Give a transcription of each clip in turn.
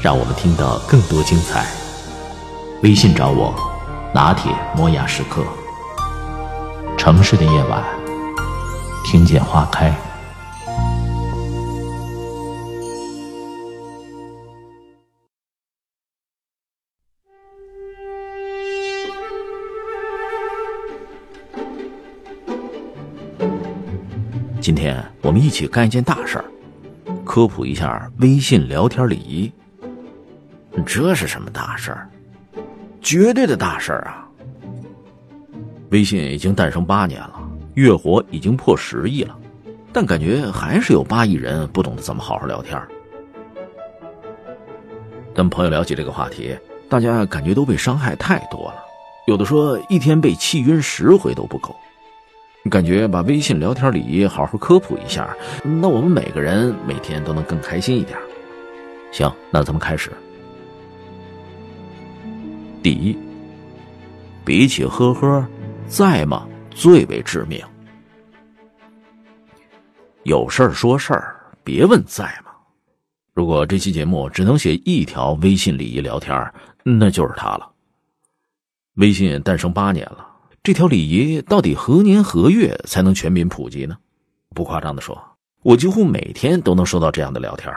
让我们听到更多精彩。微信找我，拿铁磨牙时刻。城市的夜晚，听见花开。今天我们一起干一件大事儿，科普一下微信聊天礼仪。这是什么大事儿？绝对的大事儿啊！微信已经诞生八年了，月活已经破十亿了，但感觉还是有八亿人不懂得怎么好好聊天。跟朋友聊起这个话题，大家感觉都被伤害太多了，有的说一天被气晕十回都不够。感觉把微信聊天礼仪好好科普一下，那我们每个人每天都能更开心一点。行，那咱们开始。第一，比起呵呵，在吗最为致命。有事儿说事儿，别问在吗。如果这期节目只能写一条微信礼仪聊天，那就是它了。微信诞生八年了。这条礼仪到底何年何月才能全民普及呢？不夸张的说，我几乎每天都能收到这样的聊天，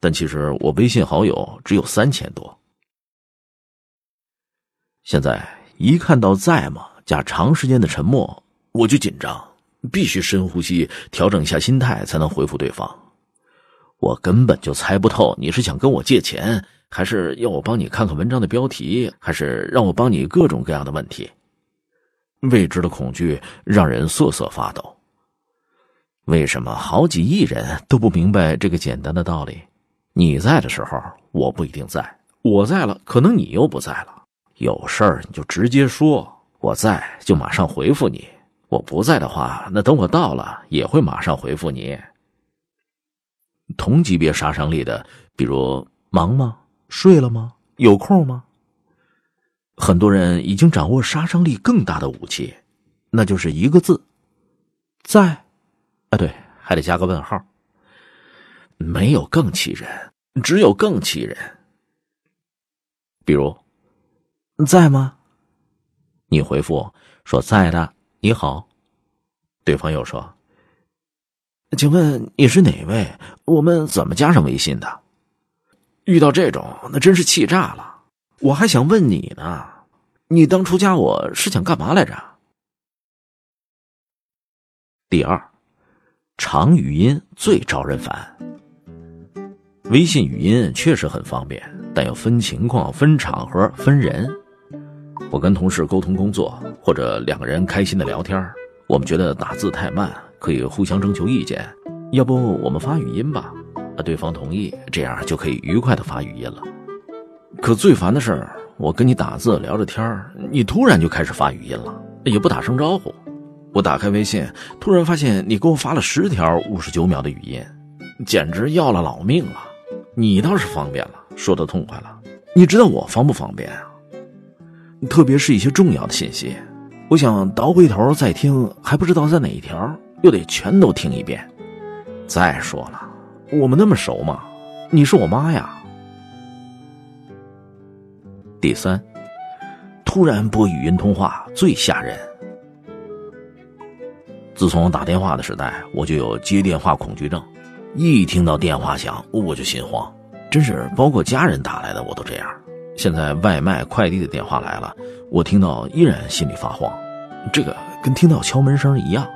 但其实我微信好友只有三千多。现在一看到在吗加长时间的沉默，我就紧张，必须深呼吸，调整一下心态，才能回复对方。我根本就猜不透你是想跟我借钱，还是要我帮你看看文章的标题，还是让我帮你各种各样的问题。未知的恐惧让人瑟瑟发抖。为什么好几亿人都不明白这个简单的道理？你在的时候，我不一定在；我在了，可能你又不在了。有事儿你就直接说，我在就马上回复你；我不在的话，那等我到了也会马上回复你。同级别杀伤力的，比如忙吗？睡了吗？有空吗？很多人已经掌握杀伤力更大的武器，那就是一个字，在，啊对，还得加个问号。没有更气人，只有更气人。比如，在吗？你回复说在的，你好。对方又说：“请问你是哪位？我们怎么加上微信的？”遇到这种，那真是气炸了。我还想问你呢，你当初加我是想干嘛来着？第二，长语音最招人烦。微信语音确实很方便，但要分情况、分场合、分人。我跟同事沟通工作，或者两个人开心的聊天，我们觉得打字太慢，可以互相征求意见。要不我们发语音吧？啊，对方同意，这样就可以愉快的发语音了。可最烦的是，我跟你打字聊着天你突然就开始发语音了，也不打声招呼。我打开微信，突然发现你给我发了十条五十九秒的语音，简直要了老命了。你倒是方便了，说的痛快了。你知道我方不方便啊？特别是一些重要的信息，我想倒回头再听，还不知道在哪一条，又得全都听一遍。再说了，我们那么熟吗？你是我妈呀。第三，突然拨语音通话最吓人。自从打电话的时代，我就有接电话恐惧症，一听到电话响我就心慌，真是包括家人打来的我都这样。现在外卖快递的电话来了，我听到依然心里发慌，这个跟听到敲门声一样。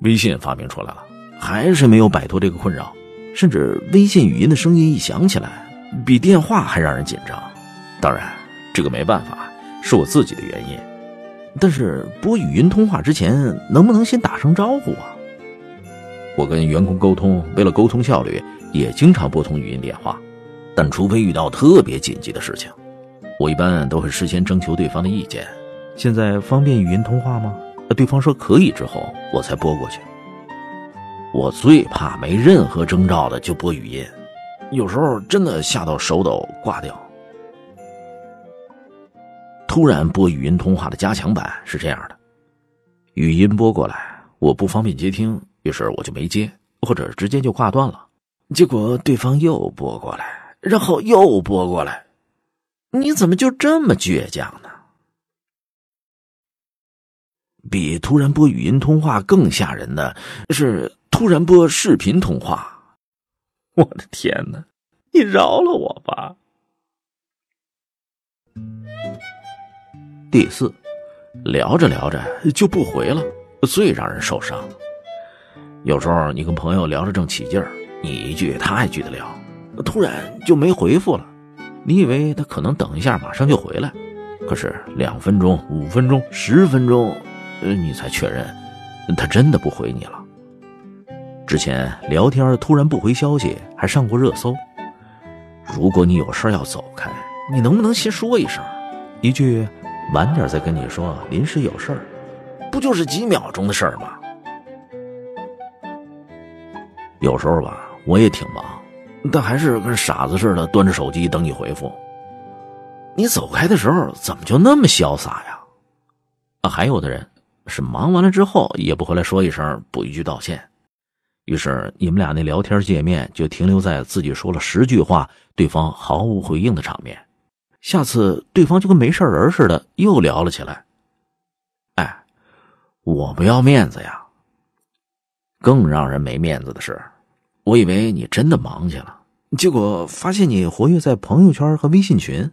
微信发明出来了，还是没有摆脱这个困扰，甚至微信语音的声音一响起来，比电话还让人紧张。当然，这个没办法，是我自己的原因。但是拨语音通话之前，能不能先打声招呼啊？我跟员工沟通，为了沟通效率，也经常拨通语音电话。但除非遇到特别紧急的事情，我一般都会事先征求对方的意见。现在方便语音通话吗？对方说可以之后，我才拨过去。我最怕没任何征兆的就拨语音，有时候真的吓到手抖挂掉。突然拨语音通话的加强版是这样的：语音拨过来，我不方便接听，于是我就没接，或者直接就挂断了。结果对方又拨过来，然后又拨过来，你怎么就这么倔强呢？比突然拨语音通话更吓人的是突然拨视频通话，我的天哪！你饶了我吧。第四，聊着聊着就不回了，最让人受伤。有时候你跟朋友聊着正起劲儿，你一句他一句的聊，突然就没回复了。你以为他可能等一下马上就回来，可是两分钟、五分钟、十分钟。你才确认，他真的不回你了。之前聊天突然不回消息，还上过热搜。如果你有事要走开，你能不能先说一声？一句晚点再跟你说，临时有事儿，不就是几秒钟的事儿吗？有时候吧，我也挺忙，但还是跟傻子似的端着手机等你回复。你走开的时候怎么就那么潇洒呀？啊，还有的人。是忙完了之后也不回来说一声，补一句道歉，于是你们俩那聊天界面就停留在自己说了十句话，对方毫无回应的场面。下次对方就跟没事人似的又聊了起来。哎，我不要面子呀。更让人没面子的是，我以为你真的忙去了，结果发现你活跃在朋友圈和微信群。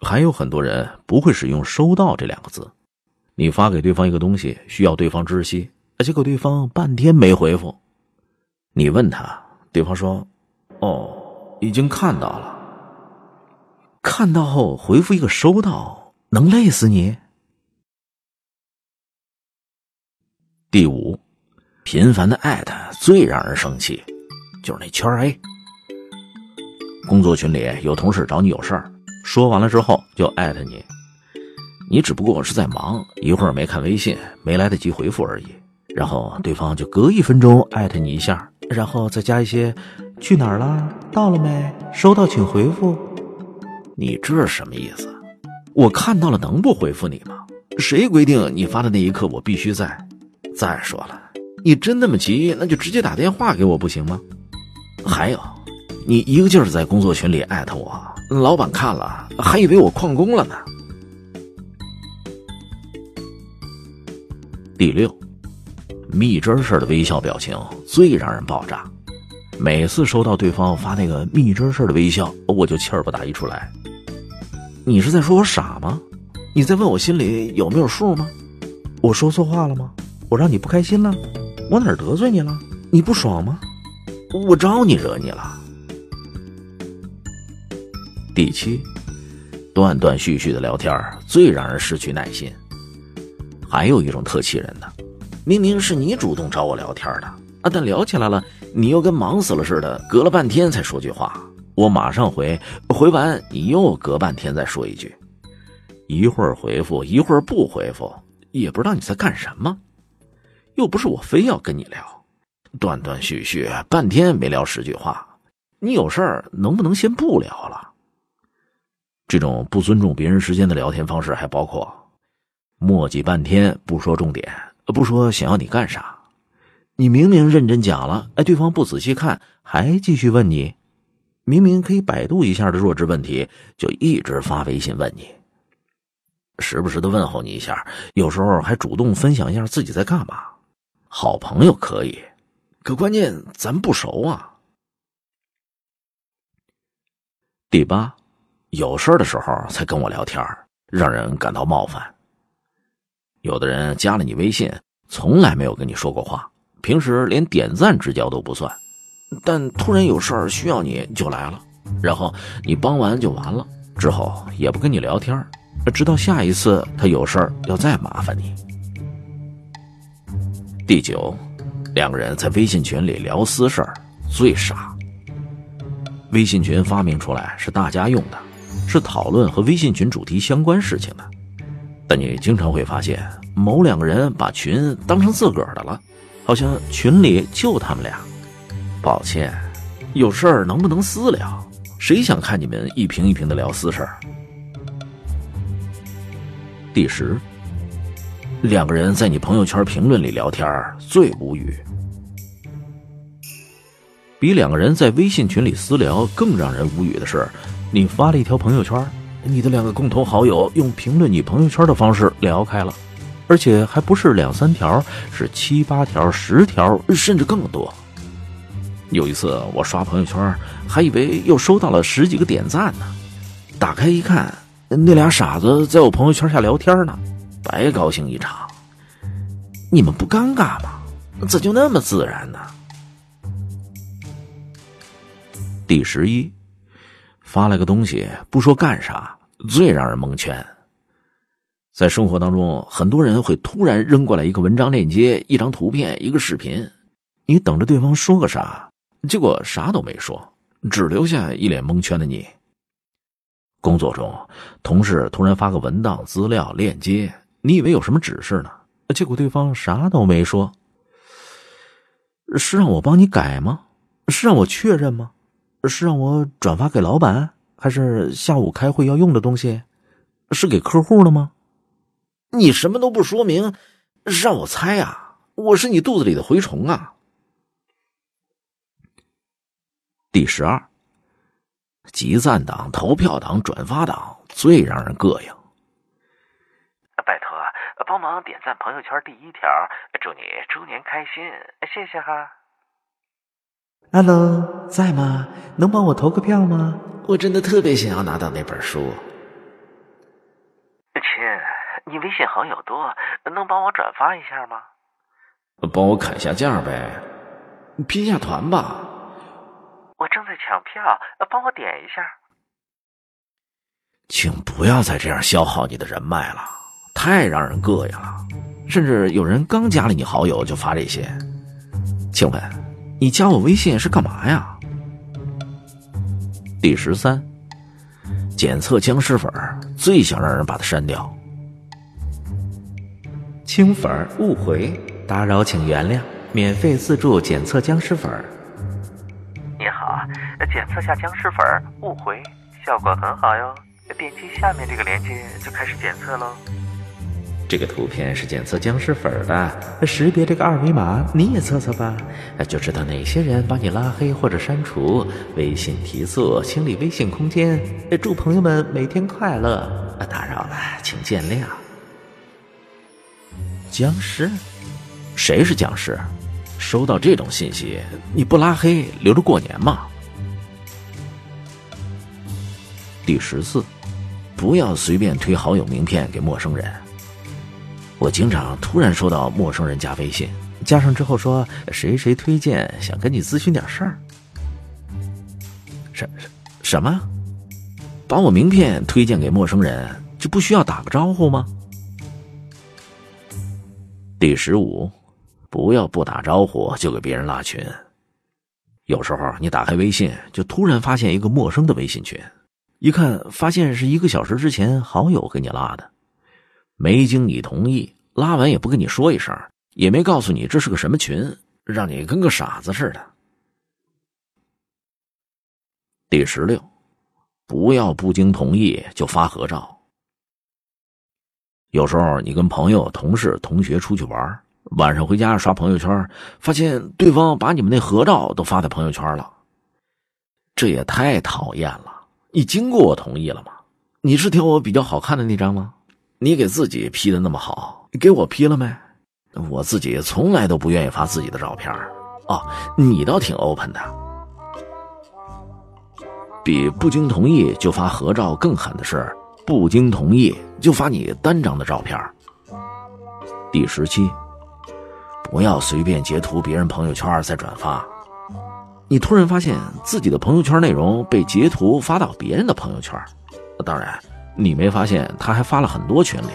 还有很多人不会使用“收到”这两个字。你发给对方一个东西，需要对方知悉，结果对方半天没回复。你问他，对方说：“哦，已经看到了。”看到后回复一个“收到”，能累死你。第五，频繁的艾特最让人生气，就是那圈 A。工作群里有同事找你有事儿。说完了之后就艾特你，你只不过是在忙，一会儿没看微信，没来得及回复而已。然后对方就隔一分钟艾特你一下，然后再加一些“去哪儿了？到了没？收到请回复。”你这是什么意思？我看到了能不回复你吗？谁规定你发的那一刻我必须在？再说了，你真那么急，那就直接打电话给我不行吗？还有，你一个劲儿在工作群里艾特我。老板看了，还以为我旷工了呢。第六，蜜汁似的微笑表情最让人爆炸。每次收到对方发那个蜜汁似的微笑，我就气儿不打一处来。你是在说我傻吗？你在问我心里有没有数吗？我说错话了吗？我让你不开心了？我哪儿得罪你了？你不爽吗？我招你惹你了？第七，断断续续的聊天最让人失去耐心。还有一种特气人的，明明是你主动找我聊天的啊，但聊起来了，你又跟忙死了似的，隔了半天才说句话。我马上回，回完你又隔半天再说一句，一会儿回复，一会儿不回复，也不知道你在干什么。又不是我非要跟你聊，断断续续半天没聊十句话，你有事儿能不能先不聊了？这种不尊重别人时间的聊天方式还包括，磨叽半天不说重点，不说想要你干啥，你明明认真讲了，哎，对方不仔细看还继续问你，明明可以百度一下的弱智问题，就一直发微信问你，时不时的问候你一下，有时候还主动分享一下自己在干嘛，好朋友可以，可关键咱不熟啊。第八。有事的时候才跟我聊天让人感到冒犯。有的人加了你微信，从来没有跟你说过话，平时连点赞之交都不算，但突然有事儿需要你就来了，然后你帮完就完了，之后也不跟你聊天直到下一次他有事儿要再麻烦你。第九，两个人在微信群里聊私事儿，最傻。微信群发明出来是大家用的，是讨论和微信群主题相关事情的。但你经常会发现，某两个人把群当成自个儿的了，好像群里就他们俩。抱歉，有事儿能不能私聊？谁想看你们一瓶一瓶的聊私事儿？第十，两个人在你朋友圈评论里聊天最无语。比两个人在微信群里私聊更让人无语的是，你发了一条朋友圈，你的两个共同好友用评论你朋友圈的方式聊开了，而且还不是两三条，是七八条、十条，甚至更多。有一次我刷朋友圈，还以为又收到了十几个点赞呢，打开一看。那俩傻子在我朋友圈下聊天呢，白高兴一场。你们不尴尬吗？咋就那么自然呢？第十一，发了个东西不说干啥，最让人蒙圈。在生活当中，很多人会突然扔过来一个文章链接、一张图片、一个视频，你等着对方说个啥，结果啥都没说，只留下一脸蒙圈的你。工作中，同事突然发个文档、资料、链接，你以为有什么指示呢？结果对方啥都没说。是让我帮你改吗？是让我确认吗？是让我转发给老板，还是下午开会要用的东西？是给客户的吗？你什么都不说明，让我猜啊！我是你肚子里的蛔虫啊！第十二。集赞党、投票党、转发党最让人膈应。帮忙点赞朋友圈第一条，祝你猪年开心，谢谢哈。Hello，在吗？能帮我投个票吗？我真的特别想要拿到那本书。亲，你微信好友多，能帮我转发一下吗？帮我砍下价呗，拼下团吧。我正在抢票，帮我点一下。请不要再这样消耗你的人脉了，太让人膈应了。甚至有人刚加了你好友就发这些。请问，你加我微信是干嘛呀？第十三，检测僵尸粉最想让人把它删掉。清粉误回，打扰请原谅，免费自助检测僵尸粉。你好检测下僵尸粉，误回，效果很好哟。点击下面这个链接就开始检测喽。这个图片是检测僵尸粉的，识别这个二维码，你也测测吧，就知道哪些人把你拉黑或者删除。微信提速，清理微信空间。祝朋友们每天快乐。打扰了，请见谅。僵尸？谁是僵尸？收到这种信息，你不拉黑，留着过年吗？第十四，不要随便推好友名片给陌生人。我经常突然收到陌生人加微信，加上之后说谁谁推荐，想跟你咨询点事儿。什什么？把我名片推荐给陌生人，就不需要打个招呼吗？第十五，不要不打招呼就给别人拉群。有时候你打开微信，就突然发现一个陌生的微信群。一看，发现是一个小时之前好友给你拉的，没经你同意，拉完也不跟你说一声，也没告诉你这是个什么群，让你跟个傻子似的。第十六，不要不经同意就发合照。有时候你跟朋友、同事、同学出去玩，晚上回家刷朋友圈，发现对方把你们那合照都发在朋友圈了，这也太讨厌了。你经过我同意了吗？你是挑我比较好看的那张吗？你给自己 P 的那么好，给我 P 了没？我自己从来都不愿意发自己的照片哦，你倒挺 open 的。比不经同意就发合照更狠的是，不经同意就发你单张的照片。第十七，不要随便截图别人朋友圈再转发。你突然发现自己的朋友圈内容被截图发到别人的朋友圈，当然，你没发现他还发了很多群里，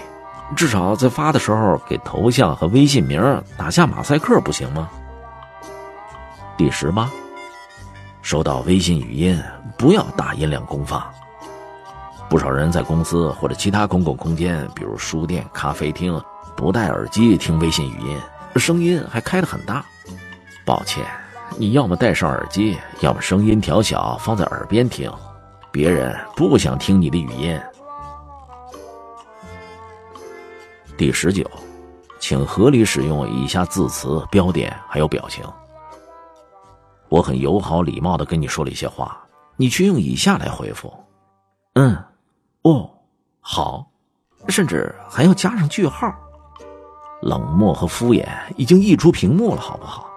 至少在发的时候给头像和微信名打下马赛克不行吗？第十八，收到微信语音，不要大音量公放。不少人在公司或者其他公共空间，比如书店、咖啡厅，不戴耳机听微信语音，声音还开得很大。抱歉，你要么戴上耳机，要么声音调小放在耳边听，别人不想听你的语音。第十九，请合理使用以下字词、标点还有表情。我很友好礼貌的跟你说了一些话，你却用以下来回复：嗯，哦，好，甚至还要加上句号。冷漠和敷衍已经溢出屏幕了，好不好？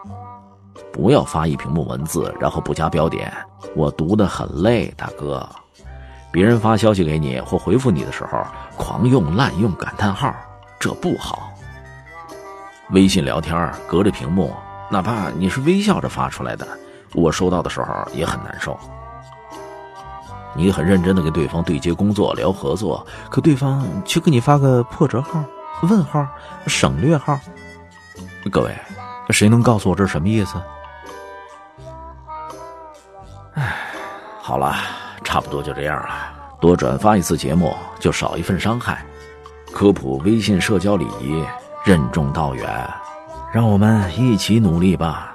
不要发一屏幕文字，然后不加标点，我读得很累，大哥。别人发消息给你或回复你的时候，狂用滥用感叹号，这不好。微信聊天隔着屏幕，哪怕你是微笑着发出来的，我收到的时候也很难受。你很认真的跟对方对接工作聊合作，可对方却给你发个破折号、问号、省略号。各位，谁能告诉我这是什么意思？唉，好了，差不多就这样了。多转发一次节目，就少一份伤害。科普微信社交礼仪，任重道远，让我们一起努力吧。